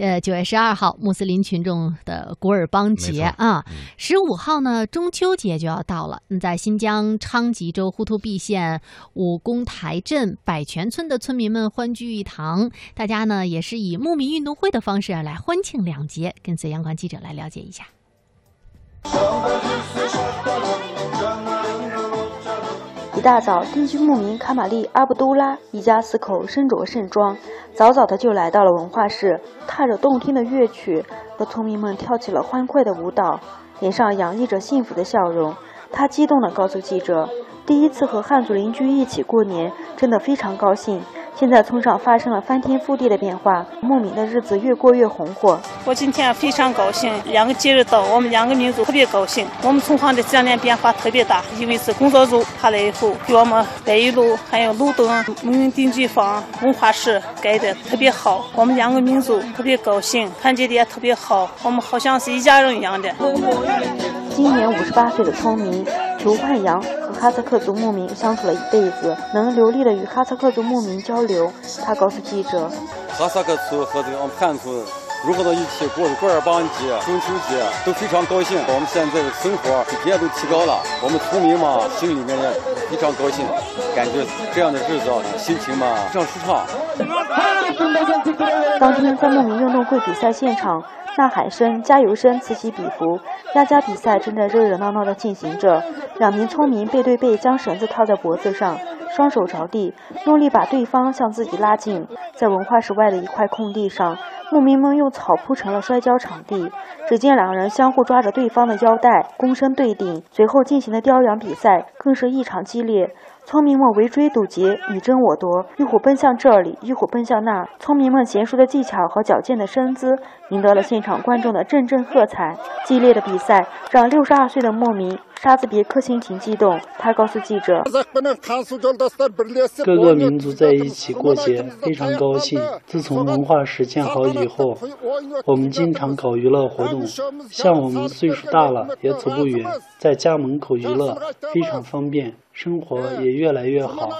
呃，九月十二号，穆斯林群众的古尔邦节啊，十五号呢，中秋节就要到了。在新疆昌吉州呼图壁县武功台镇百泉村的村民们欢聚一堂，大家呢也是以牧民运动会的方式来欢庆两节。跟随央广记者来了解一下。一大早，定居牧民卡玛丽阿布都拉一家四口身着盛装，早早的就来到了文化室，踏着动听的乐曲，和村民们跳起了欢快的舞蹈，脸上洋溢着幸福的笑容。他激动地告诉记者：“第一次和汉族邻居一起过年，真的非常高兴。”现在村上发生了翻天覆地的变化，牧民的日子越过越红火。我今天非常高兴，两个节日到，我们两个民族特别高兴。我们村上的这两年变化特别大，因为是工作组下来以后，给我们北一路还有路灯、牧民定居房、文化室盖的特别好。我们两个民族特别高兴，团结的也特别好，我们好像是一家人一样的。今年五十八岁的村民裘焕阳和哈萨克族牧民相处了一辈子，能流利的与哈萨克族牧民交流。他告诉记者：“哈萨克族和这个汉族融合到一起过的古尔邦节、中秋节都非常高兴。我们现在的生活水平都提高了，我们村民嘛心里面也非常高兴，感觉这样的日子心情嘛非常舒畅。”当天在牧民运动会比赛现场。呐喊声、加油声此起彼伏，压家比赛正在热热闹闹地进行着。两名村民背对背将绳子套在脖子上，双手着地，用力把对方向自己拉近。在文化室外的一块空地上，牧民们用草铺成了摔跤场地。只见两人相互抓着对方的腰带，躬身对顶，随后进行的叼羊比赛更是异常激烈。村民们围追堵截，你争我夺，一会奔向这里，一会奔向那。村民们娴熟的技巧和矫健的身姿，赢得了现场观众的阵阵喝彩。激烈的比赛让六十二岁的牧民沙兹别克心情激动。他告诉记者：“各个民族在一起过节，非常高兴。自从文化室建好以以后，我们经常搞娱乐活动。像我们岁数大了，也走不远，在家门口娱乐，非常方便。”生活也越来越好。